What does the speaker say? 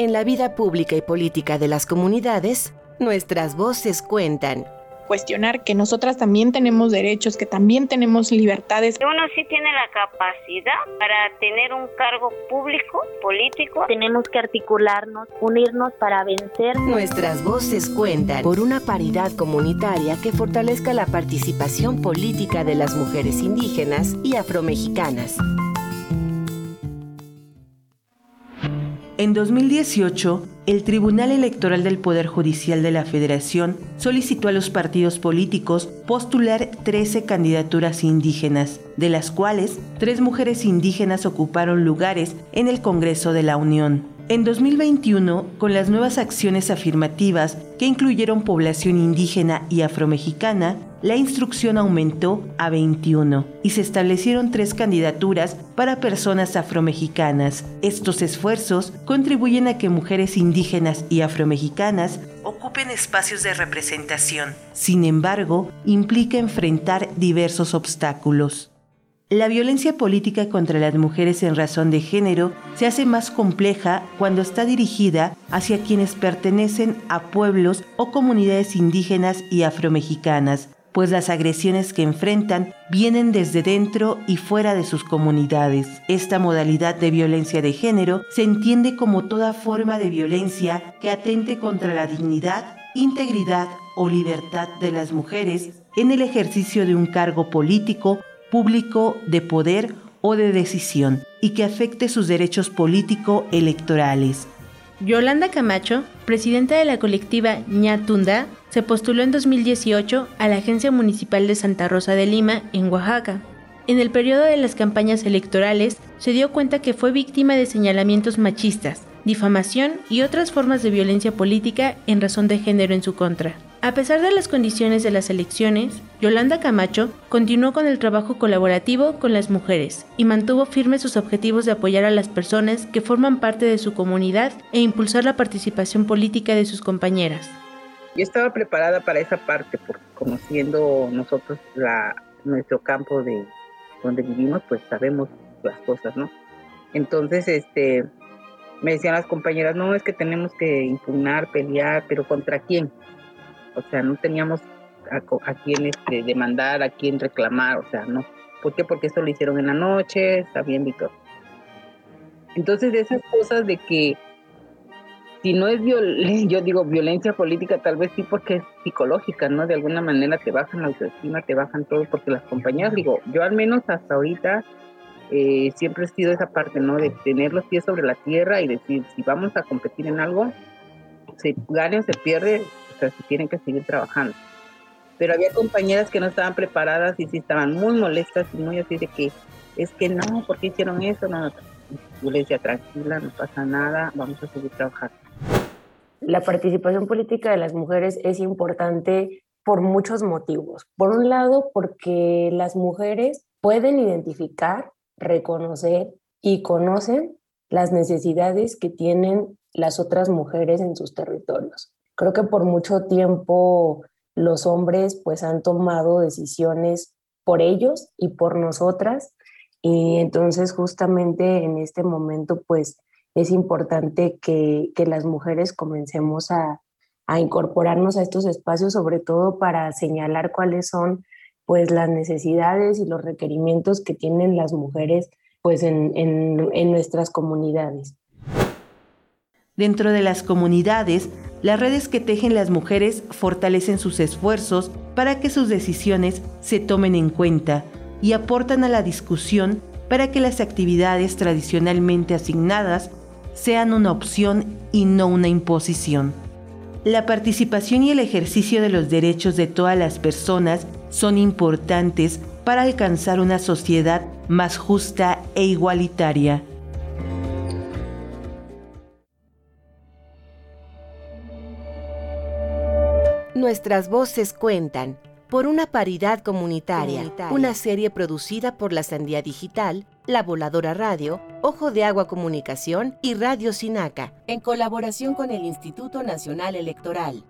En la vida pública y política de las comunidades, nuestras voces cuentan cuestionar que nosotras también tenemos derechos, que también tenemos libertades. Uno sí tiene la capacidad para tener un cargo público, político. Tenemos que articularnos, unirnos para vencer. Nuestras voces cuentan por una paridad comunitaria que fortalezca la participación política de las mujeres indígenas y afromexicanas. En 2018, el Tribunal Electoral del Poder Judicial de la Federación solicitó a los partidos políticos postular 13 candidaturas indígenas, de las cuales tres mujeres indígenas ocuparon lugares en el Congreso de la Unión. En 2021, con las nuevas acciones afirmativas que incluyeron población indígena y afromexicana, la instrucción aumentó a 21 y se establecieron tres candidaturas para personas afromexicanas. Estos esfuerzos contribuyen a que mujeres indígenas y afromexicanas ocupen espacios de representación. Sin embargo, implica enfrentar diversos obstáculos. La violencia política contra las mujeres en razón de género se hace más compleja cuando está dirigida hacia quienes pertenecen a pueblos o comunidades indígenas y afromexicanas, pues las agresiones que enfrentan vienen desde dentro y fuera de sus comunidades. Esta modalidad de violencia de género se entiende como toda forma de violencia que atente contra la dignidad, integridad o libertad de las mujeres en el ejercicio de un cargo político, público, de poder o de decisión y que afecte sus derechos político-electorales. Yolanda Camacho, presidenta de la colectiva Ñatunda, se postuló en 2018 a la Agencia Municipal de Santa Rosa de Lima, en Oaxaca. En el periodo de las campañas electorales, se dio cuenta que fue víctima de señalamientos machistas, difamación y otras formas de violencia política en razón de género en su contra. A pesar de las condiciones de las elecciones, Yolanda Camacho continuó con el trabajo colaborativo con las mujeres y mantuvo firmes sus objetivos de apoyar a las personas que forman parte de su comunidad e impulsar la participación política de sus compañeras. Yo estaba preparada para esa parte, porque conociendo nosotros la, nuestro campo de donde vivimos, pues sabemos las cosas, ¿no? Entonces, este, me decían las compañeras, no, es que tenemos que impugnar, pelear, pero ¿contra quién? O sea, no teníamos a, quién este, demandar, a quién reclamar, o sea, no. ¿Por qué? Porque esto lo hicieron en la noche, está bien, Víctor. Entonces, esas cosas de que si no es violencia, yo digo violencia política, tal vez sí porque es psicológica, ¿no? De alguna manera te bajan la autoestima, te bajan todo, porque las compañías, digo, yo al menos hasta ahorita eh, siempre he sido esa parte, ¿no? De tener los pies sobre la tierra y decir, si vamos a competir en algo, se gane o se pierde, sea, se tienen que seguir trabajando. Pero había compañeras que no estaban preparadas y sí estaban muy molestas y muy así de que, es que no, ¿por qué hicieron eso? No, yo le decía, tranquila, no pasa nada, vamos a seguir trabajando. La participación política de las mujeres es importante por muchos motivos. Por un lado, porque las mujeres pueden identificar, reconocer y conocen las necesidades que tienen las otras mujeres en sus territorios. Creo que por mucho tiempo los hombres pues han tomado decisiones por ellos y por nosotras y entonces justamente en este momento pues es importante que, las mujeres comencemos a, incorporarnos a estos espacios, sobre todo para señalar cuáles son pues las necesidades y los requerimientos que tienen las mujeres pues en, en nuestras comunidades. Dentro de las comunidades, las redes que tejen las mujeres fortalecen sus esfuerzos para que sus decisiones se tomen en cuenta y aportan a la discusión para que las actividades tradicionalmente asignadas sean una opción y no una imposición. La participación y el ejercicio de los derechos de todas las personas son importantes para alcanzar una sociedad más justa e igualitaria. Nuestras voces cuentan por una paridad comunitaria, una serie producida por la Sandía Digital, La Voladora Radio, Ojo de Agua Comunicación y Radio Sinaca, en colaboración con el Instituto Nacional Electoral.